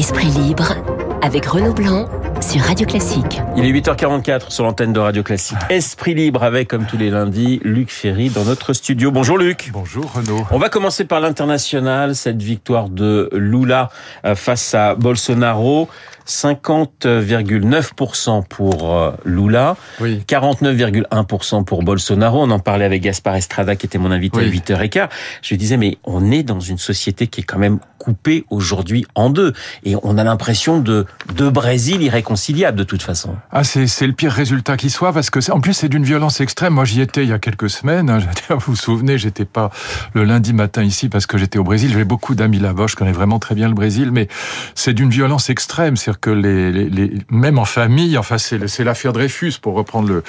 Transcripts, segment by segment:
Esprit libre avec Renaud Blanc sur Radio Classique. Il est 8h44 sur l'antenne de Radio Classique. Esprit libre avec, comme tous les lundis, Luc Ferry dans notre studio. Bonjour Luc. Bonjour Renaud. On va commencer par l'international, cette victoire de Lula euh, face à Bolsonaro. 50,9% pour euh, Lula, Oui. 49,1% pour Bolsonaro. On en parlait avec Gaspard Estrada qui était mon invité Oui. à 8h15. Je lui disais mais on est dans une société qui est quand même coupée aujourd'hui en deux et on a l'impression de deux Brésil irréconciliables de toute façon. Ah, c'est, le pire résultat qui soit parce que en plus c'est d'une violence extrême. Moi j'y étais il y a quelques semaines. hein. Vous vous souvenez, j'étais pas le lundi matin ici parce que j'étais au Brésil. J'ai beaucoup d'amis là-bas. Je connais vraiment très bien le Brésil, mais c'est d'une violence extrême. C'est-à-dire que les, les, les- même en famille, enfin c'est, c'est l'affaire Dreyfus pour reprendre le,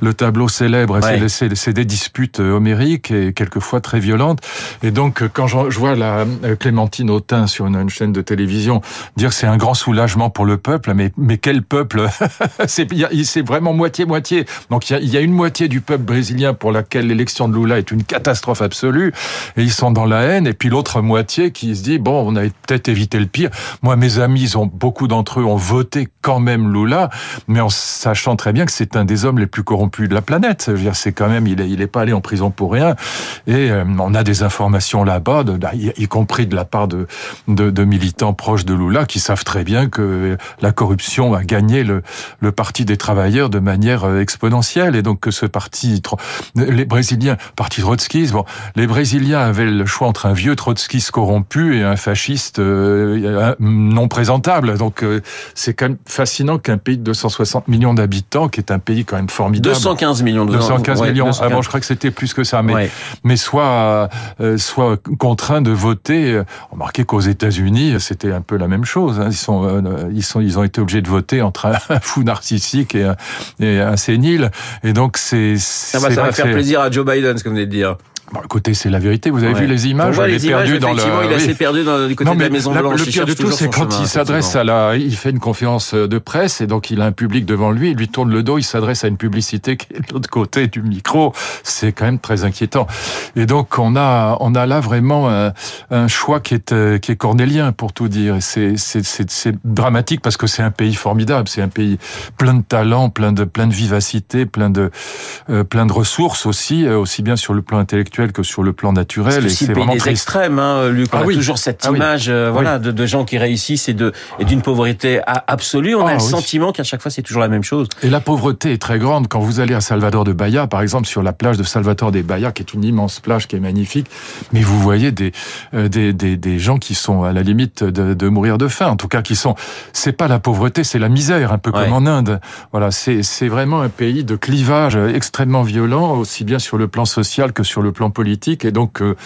le tableau célèbre. Ouais. C'est, des disputes euh, homériques et quelquefois très violentes. Et donc euh, quand je, je vois la euh, Clémentine Autain sur une, une chaîne de télévision dire que c'est un grand soulagement pour le peuple, mais mais quel peuple C'est vraiment moitié moitié. Donc il y, a, il y a une moitié du peuple brésilien pour laquelle l'élection de Lula est une catastrophe absolue et ils sont dans la haine, et puis l'autre moitié qui se dit bon on a peut-être évité le pire. Moi mes amis, ils ont beaucoup d'entre ont voté quand même Lula, mais en sachant très bien que c'est un des hommes les plus corrompus de la planète. Je veux dire c'est quand même il est il est pas allé en prison pour rien et euh, on a des informations là-bas, de- y, compris de la part de, militants proches de Lula qui savent très bien que la corruption a gagné le, parti des travailleurs de manière euh, exponentielle et donc que ce parti, les Brésiliens, parti trotskiste, bon, les Brésiliens avaient le choix entre un vieux trotskiste corrompu et un fasciste euh, non présentable. Donc c'est quand même fascinant qu'un pays de 260 millions d'habitants, qui est un pays quand même formidable. 215 millions de 215 ouais, millions. 215. Ah bon, je crois que c'était plus que ça, mais Ouais. mais soit euh, soit contraint de voter. euh, Remarquez qu'aux États-Unis, c'était un peu la même chose. hein. Ils sont euh, ils sont ils ont été obligés de voter entre un, fou narcissique et un, et un sénile. Et donc c'est Ça va, ça va faire plaisir à Joe Biden, ce que vous venez de dire. Bon, écoutez, c'est la vérité. Vous avez Ouais. vu les On images Elle les images, perdue dans le. il est assez perdu dans, du côté Non, de la mais Maison la- Blanche. le pire de tout, c'est quand chemin, il s'adresse à la, il fait une conférence de presse et donc il a un public devant lui, il lui tourne le dos, il s'adresse à une publicité qui est de l'autre côté du micro. C'est quand même très inquiétant. Et donc on a, on a là vraiment un, un choix qui est, euh, qui est cornélien pour tout dire. C'est, c'est, dramatique parce que c'est un pays formidable, c'est un pays plein de talent, plein de, plein de vivacité, plein de, euh, plein de ressources aussi, euh, aussi bien sur le plan intellectuel que sur le plan naturel. C'est le pays vraiment des triste. extrêmes, hein, Luc. On Ah a oui. toujours cette Ah oui. image, euh, Oui. voilà, de, de gens qui réussissent et de et d'une pauvreté a- absolue. On a Ah le oui. sentiment qu'à chaque fois c'est toujours la même chose. Et la pauvreté est très grande. Quand vous allez à Salvador de Bahia, par exemple, sur la plage de Salvador de Bahia, qui est une immense plage qui est magnifique, mais vous voyez des, euh, des, des, des gens qui sont à la limite de, de mourir de faim. En tout cas, qui sont, c'est pas la pauvreté, c'est la misère, un peu Ouais. comme en Inde. Voilà, c'est, c'est vraiment un pays de clivage extrêmement violent, aussi bien sur le plan social que sur le plan politique. Et donc, euh,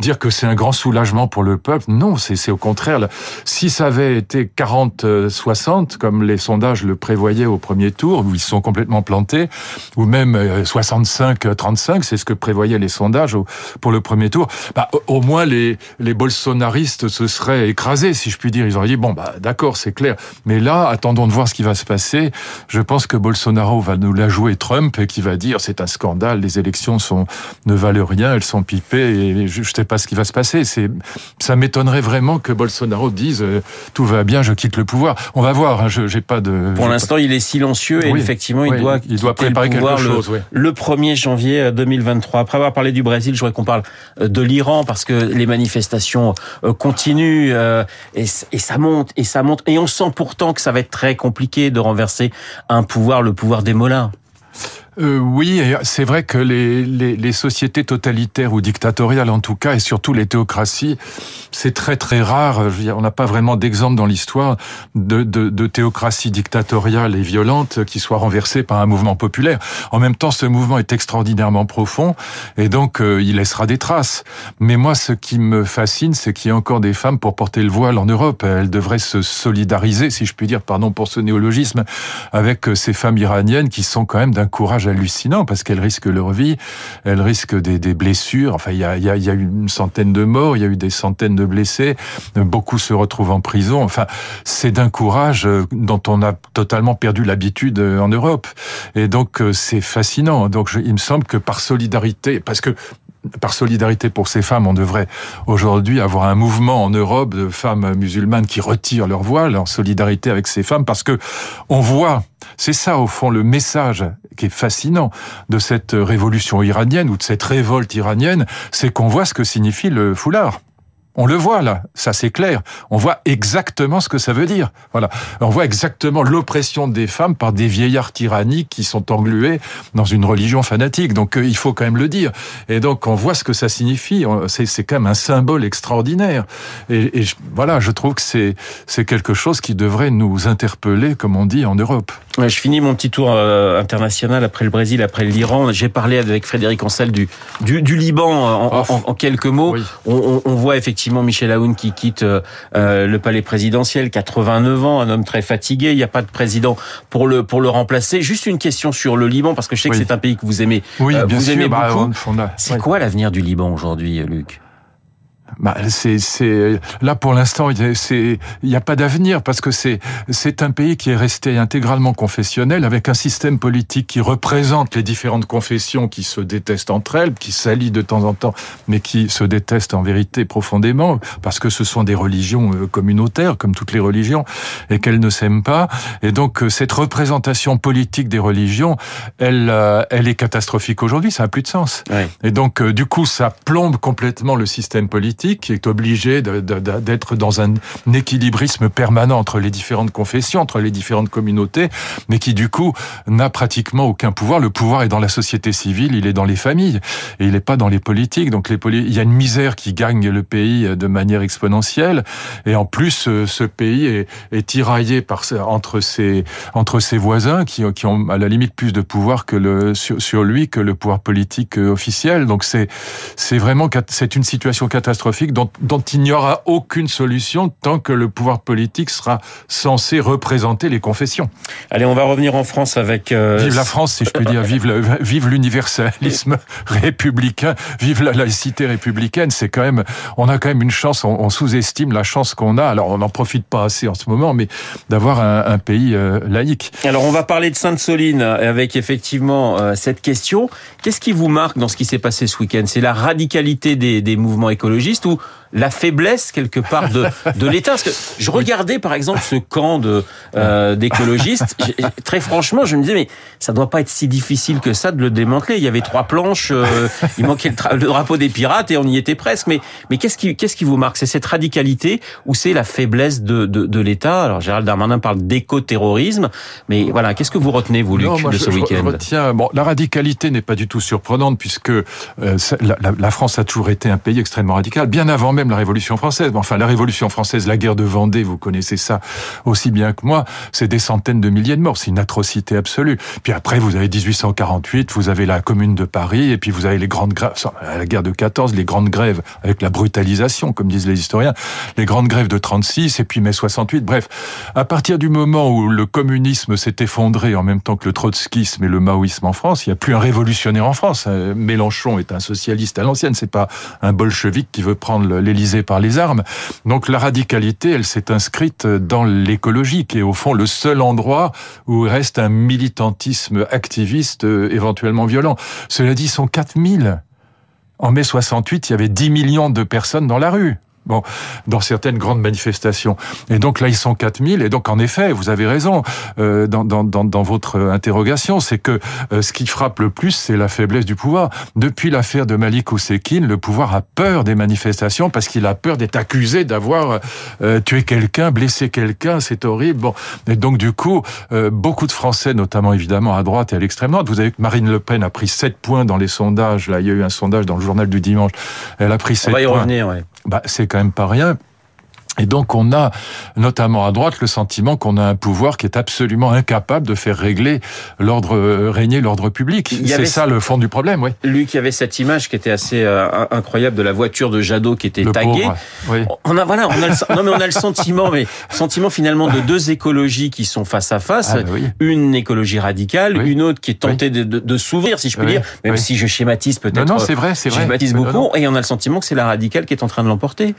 dire que c'est un grand soulagement pour le peuple, non, c'est, au contraire. Si ça avait été 40-60, comme les sondages le prévoyaient au premier tour, où ils sont complètement plantés, ou même euh, 65-35, c'est ce que prévoyaient les sondages pour le premier tour, bah, au- moins les, bolsonaristes se seraient écrasés, si je puis dire. Ils auraient dit, bon, bah, d'accord, c'est clair. Mais là, attendons de voir ce qui va se passer. Je pense que Bolsonaro va nous la jouer Trump et qui va dire, c'est un scandale, les élections ne valent rien, elles sont pipées et je ne sais pas ce qui va se passer. C'est, ça m'étonnerait vraiment que Bolsonaro dise, euh, tout va bien, je quitte le pouvoir. On va voir, hein, je j'ai pas de... Pour l'instant, il est silencieux et Oui. effectivement, il doit il doit préparer quelque pouvoir le- chose, oui. le 1er janvier euh, 2023. Après avoir parlé du Brésil, je voudrais qu'on parle euh, de l'Iran parce que les manifestations euh, continuent euh, et, et ça monte et ça monte et on sent pourtant que ça va être très compliqué de renverser un pouvoir, le pouvoir des mollahs. Euh, oui, c'est vrai que les, les, les sociétés totalitaires ou dictatoriales en tout cas, et surtout les théocraties, c'est très très rare. Je veux dire, on n'a pas vraiment d'exemple dans l'histoire de, de, de théocratie dictatoriale et violente qui soit renversée par un mouvement populaire. En même temps, ce mouvement est extraordinairement profond et donc euh, il laissera des traces. Mais moi, ce qui me fascine, c'est qu'il y a encore des femmes pour porter le voile en Europe. Elles devraient se solidariser, si je puis dire, pardon pour ce néologisme, avec euh, ces femmes iraniennes qui sont quand même d'un courage hallucinant parce qu'elles risquent leur vie, elles risquent des, blessures. Enfin, il y a, y, a, y a eu une centaine de morts, il y a eu des centaines de blessés, beaucoup se retrouvent en prison. Enfin, c'est d'un courage euh, dont on a totalement perdu l'habitude en Europe. Et donc, euh, c'est fascinant. Donc, il me semble que par solidarité, parce que par solidarité pour ces femmes, on devrait aujourd'hui avoir un mouvement en Europe de femmes musulmanes qui retirent leur voile en solidarité avec ces femmes parce que on voit, c'est ça au fond le message qui est fascinant de cette révolution iranienne ou de cette révolte iranienne, c'est qu'on voit ce que signifie le foulard. On le voit là, ça c'est clair. On voit exactement ce que ça veut dire. Voilà, on voit exactement l'oppression des femmes par des vieillards tyranniques qui sont englués dans une religion fanatique. Donc euh, il faut quand même le dire. Et donc on voit ce que ça signifie. C'est quand même un symbole extraordinaire. Et, et voilà, je trouve que c'est c'est quelque chose qui devrait nous interpeller, comme on dit en Europe. Ouais, je finis mon petit tour euh, international après le Brésil, après l'Iran. J'ai parlé avec Frédéric Ancel du du, du Liban en, en, en, quelques mots. Oui. On, on, voit effectivement Michel Aoun qui quitte euh, le palais présidentiel, 89 ans, un homme très fatigué. Il n'y a pas de président pour le pour le remplacer. Juste une question sur le Liban parce que je sais que c'est un pays que vous aimez. Oui, euh, bien vous sûr, aimez bah, beaucoup. C'est quoi l'avenir du Liban aujourd'hui, Luc? Bah, c'est, c'est, là pour l'instant, il a- n'y a pas d'avenir parce que c'est, c'est un pays qui est resté intégralement confessionnel avec un système politique qui représente les différentes confessions qui se détestent entre elles, qui s'allient de temps en temps, mais qui se détestent en vérité profondément parce que ce sont des religions euh, communautaires comme toutes les religions et qu'elles ne s'aiment pas. Et donc euh, cette représentation politique des religions, elle, euh, elle est catastrophique aujourd'hui. Ça a plus de sens. Et donc, du coup, ça plombe complètement le système politique qui est obligé d'être dans un équilibrisme permanent entre les différentes confessions, entre les différentes communautés, mais qui, du coup, n'a pratiquement aucun pouvoir. Le pouvoir est dans la société civile, il est dans les familles, et il n'est pas dans les politiques. Donc, il y a une misère qui gagne le pays de manière exponentielle. Et en plus, euh, ce pays est, tiraillé entre, ses, voisins qui, ont à la limite plus de pouvoir sur, lui que le pouvoir politique euh, officiel. Donc c'est vraiment c'est une situation catastrophique dont, dont il n'y aura aucune solution tant que le pouvoir politique sera censé représenter les confessions. Allez, on va revenir en France avec. euh, Vive la France, si je puis dire, vive le- vive l'universalisme républicain, vive la laïcité républicaine. C'est quand même, on a quand même une chance. On, on sous-estime la chance qu'on a. Alors on n'en profite pas assez en ce moment, mais d'avoir un, un pays euh, laïque. Alors, on va parler de Sainte-Soline avec effectivement euh, cette question. Qu'est-ce qui vous marque dans ce qui s'est passé ce week-end? C'est la radicalité des, des mouvements écologistes ou la faiblesse quelque part de, de l'État Parce que je regardais par exemple ce camp de euh, d'écologistes. Très franchement, je me disais mais ça doit pas être si difficile que ça de le démanteler. Il y avait trois planches, euh, il manquait le, drapeau des pirates et on y était presque. Mais mais qu'est-ce qui qu'est-ce qui vous marque? C'est cette radicalité ou c'est la faiblesse de de, de l'État? Alors Gérald Darmanin parle d'éco-terrorisme, mais voilà, qu'est-ce que vous retenez vous Luc Non, moi, de ce je week-end? retiens- bon, la radicalité n'est pas du tout surprenante puisque euh, la- la France a toujours été un pays extrêmement radical, bien avant même la Révolution française. Enfin, la Révolution française, la guerre de Vendée, vous connaissez ça aussi bien que moi, c'est des centaines de milliers de morts, c'est une atrocité absolue. Puis après, vous avez 1848, vous avez la Commune de Paris, et puis vous avez les grandes grèves, la guerre de 14, les grandes grèves avec la brutalisation, comme disent les historiens, les grandes grèves de 36, et puis mai 68. Bref, à partir du moment où le communisme s'est effondré en même temps que le trotskisme et le maoïsme en France, il n'y a plus un révolutionnaire en France. Euh, Mélenchon est un socialiste à l'ancienne, c'est pas un bolchevique qui veut prendre par les armes. Donc la radicalité, elle s'est inscrite dans l'écologie, qui est au fond le seul endroit où reste un militantisme activiste euh, éventuellement violent. Cela dit, ils sont 4000. En mai 68, il y avait 10 millions de personnes dans la rue. Bon, dans certaines grandes manifestations. Et donc là, ils sont 4000. Et donc, en effet, vous avez raison euh, dans, dans, dans, votre interrogation, c'est que euh, ce qui frappe le plus, c'est la faiblesse du pouvoir. Depuis l'affaire de Malik Oussekine, le pouvoir a peur des manifestations parce qu'il a peur d'être accusé d'avoir euh, tué quelqu'un, blessé quelqu'un. C'est horrible. Bon, et donc du coup, euh, beaucoup de Français, notamment évidemment à droite et à l'extrême droite, vous avez que Marine Le Pen a pris 7 points dans les sondages. Là, il y a eu un sondage dans le journal du dimanche. Elle a pris 7 On va y points revenir, ouais. Bah, c'est quand même pas rien. Et donc on a, notamment à droite, le sentiment qu'on a un pouvoir qui est absolument incapable de faire régler l'ordre, euh, régner l'ordre public. C'est ça le fond du problème, oui. Luc, il y avait cette image qui était assez euh, incroyable de la voiture de Jadot qui était Le taguée. pauvre, oui. On a voilà, on a le, non mais on a le sentiment, mais sentiment finalement de deux écologies qui sont face à face. Ah, oui. Une écologie radicale, Oui. une autre qui est tentée de, de- de s'ouvrir, si je puis dire, même si je schématise peut-être. Non, non, c'est vrai, c'est Je vrai. schématise Non, beaucoup, non. et on a le sentiment que c'est la radicale qui est en train de l'emporter.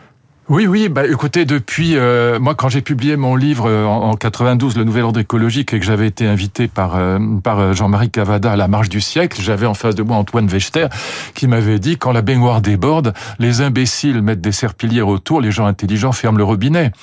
Oui, oui. Bah, écoutez, depuis euh, moi, quand j'ai publié mon livre euh, en, 92, le Nouvel Ordre écologique, et que j'avais été invité par euh, par Jean-Marie Cavada à la Marche du siècle, j'avais en face de moi Antoine Wechter qui m'avait dit quand la baignoire déborde, les imbéciles mettent des serpillières autour, les gens intelligents ferment le robinet.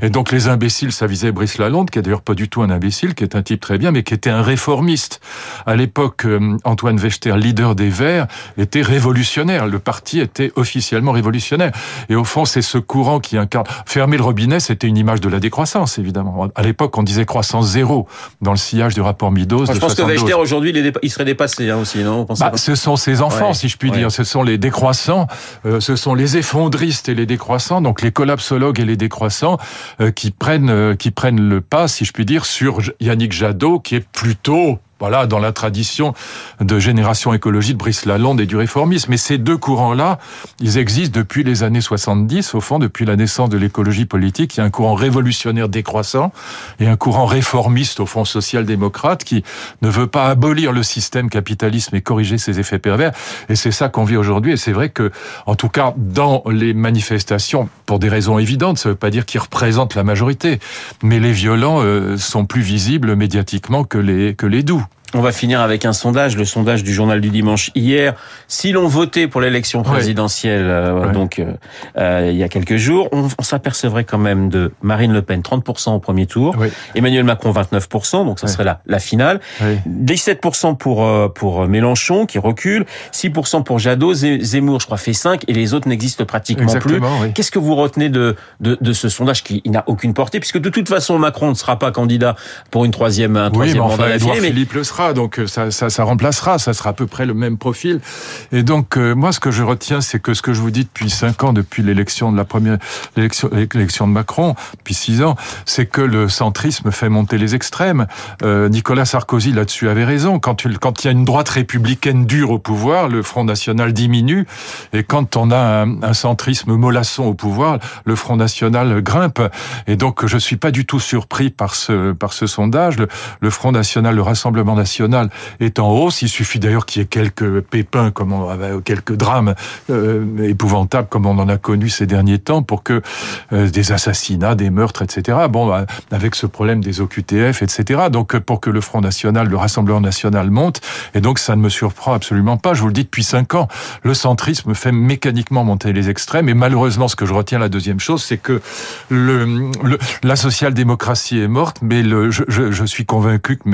Et donc les imbéciles, ça visait Brice Lalonde, qui est d'ailleurs pas du tout un imbécile, qui est un type très bien, mais qui était un réformiste. À l'époque, Antoine Wechter, leader des Verts, était révolutionnaire. Le parti était officiellement révolutionnaire. Et au fond, c'est ce courant qui incarne. Fermer le robinet, c'était une image de la décroissance, évidemment. À l'époque, on disait croissance zéro dans le sillage du rapport Midos. je pense que Wechter, aujourd'hui, il, serait dépassé hein, aussi, non bah, Ce sont ses enfants, si je puis dire. Ce sont les décroissants, euh, ce sont les effondristes et les décroissants, donc les collapsologues et les décroissants, euh, qui prennent euh, qui prennent le pas, si je puis dire, sur Yannick Jadot, qui est plutôt voilà, dans la tradition de génération écologie de Brice Lalonde et du réformisme. Mais ces deux courants-là, ils existent depuis les années 70, au fond, depuis la naissance de l'écologie politique. Il y a un courant révolutionnaire décroissant et un courant réformiste, au fond, social-démocrate, qui ne veut pas abolir le système capitalisme et corriger ses effets pervers. Et c'est ça qu'on vit aujourd'hui. Et c'est vrai que, en tout cas, dans les manifestations, pour des raisons évidentes, ça ne veut pas dire qu'ils représentent la majorité, mais les violents euh, sont plus visibles médiatiquement que les, que les doux. On va finir avec un sondage, le sondage du journal du dimanche hier. Si l'on votait pour l'élection présidentielle, euh, donc euh, euh, il y a quelques jours, on, s'apercevrait quand même de Marine Le Pen 30% au premier tour, Emmanuel Macron 29%, donc ça serait la, la finale, 17% pour pour Mélenchon qui recule, 6% pour Jadot, Zemmour je crois fait 5 et les autres n'existent pratiquement plus. Qu'est-ce que vous retenez de de, de ce sondage qui n'a aucune portée puisque de toute façon Macron ne sera pas candidat pour une troisième un troisième mandat mais Philippe le sera donc euh, ça, remplacera, ça sera à peu près le même profil. Et donc euh, moi, ce que je retiens, c'est que ce que je vous dis depuis cinq ans, depuis l'élection de la première l'élection, de Macron, depuis six ans, c'est que le centrisme fait monter les extrêmes. Euh, Nicolas Sarkozy là-dessus avait raison. Quand il, y a une droite républicaine dure au pouvoir, le Front National diminue, et quand on a un, centrisme mollasson au pouvoir, le Front National grimpe. Et donc je suis pas du tout surpris par ce par ce sondage. Le, le Front National, le Rassemblement National est en hausse. Il suffit d'ailleurs qu'il y ait quelques pépins, comme on, quelques drames euh, épouvantables comme on en a connu ces derniers temps, pour que euh, des assassinats, des meurtres, etc. Bon, euh, avec ce problème des OQTF, etc. Donc pour que le Front National, le Rassemblement National monte, et donc ça ne me surprend absolument pas. Je vous le dis depuis cinq ans, le centrisme fait mécaniquement monter les extrêmes. Et malheureusement, ce que je retiens la deuxième chose, c'est que la social-démocratie est morte, mais je, suis convaincu que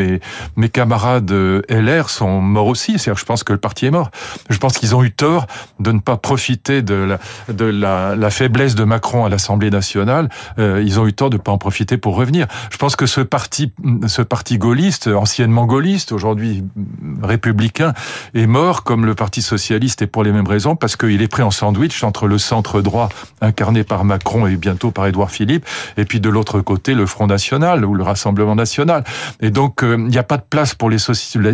mes camarades de LR sont morts aussi. cest je pense que le parti est mort. Je pense qu'ils ont eu tort de ne pas profiter de la, de la, la faiblesse de Macron à l'Assemblée nationale. Euh, ils ont eu tort de ne pas en profiter pour revenir. Je pense que ce parti, ce parti gaulliste, anciennement gaulliste, aujourd'hui républicain, est mort comme le Parti socialiste et pour les mêmes raisons parce qu'il est pris en sandwich entre le centre droit incarné par Macron et bientôt par Édouard Philippe et puis de l'autre côté le Front National ou le Rassemblement National. Et donc euh, il n'y a pas de place pour les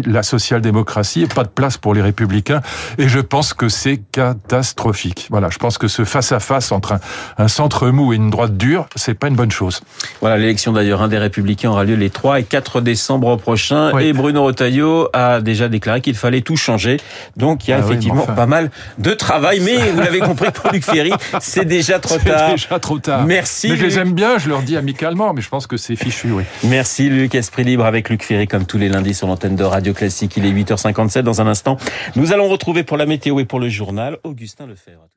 la social-démocratie, pas de place pour les républicains. Et je pense que c'est catastrophique. Voilà, je pense que ce face-à-face entre un, centre mou et une droite dure, c'est pas une bonne chose. Voilà, l'élection d'ailleurs, un des républicains aura lieu les 3 et 4 décembre prochains. Et Bruno Retailleau a déjà déclaré qu'il fallait tout changer. Donc il y a ah effectivement pas mal de travail. Mais vous l'avez compris pour Luc Ferry, c'est déjà trop tard. C'est déjà trop tard. Merci. Mais je les aime bien, je leur dis amicalement, mais je pense que c'est fichu, oui. Merci Luc, Esprit Libre avec Luc Ferry comme tous les lundis l'antenne de Radio Classique. Il est 8h57 dans un instant. Nous allons retrouver pour la météo et pour le journal Augustin Lefebvre.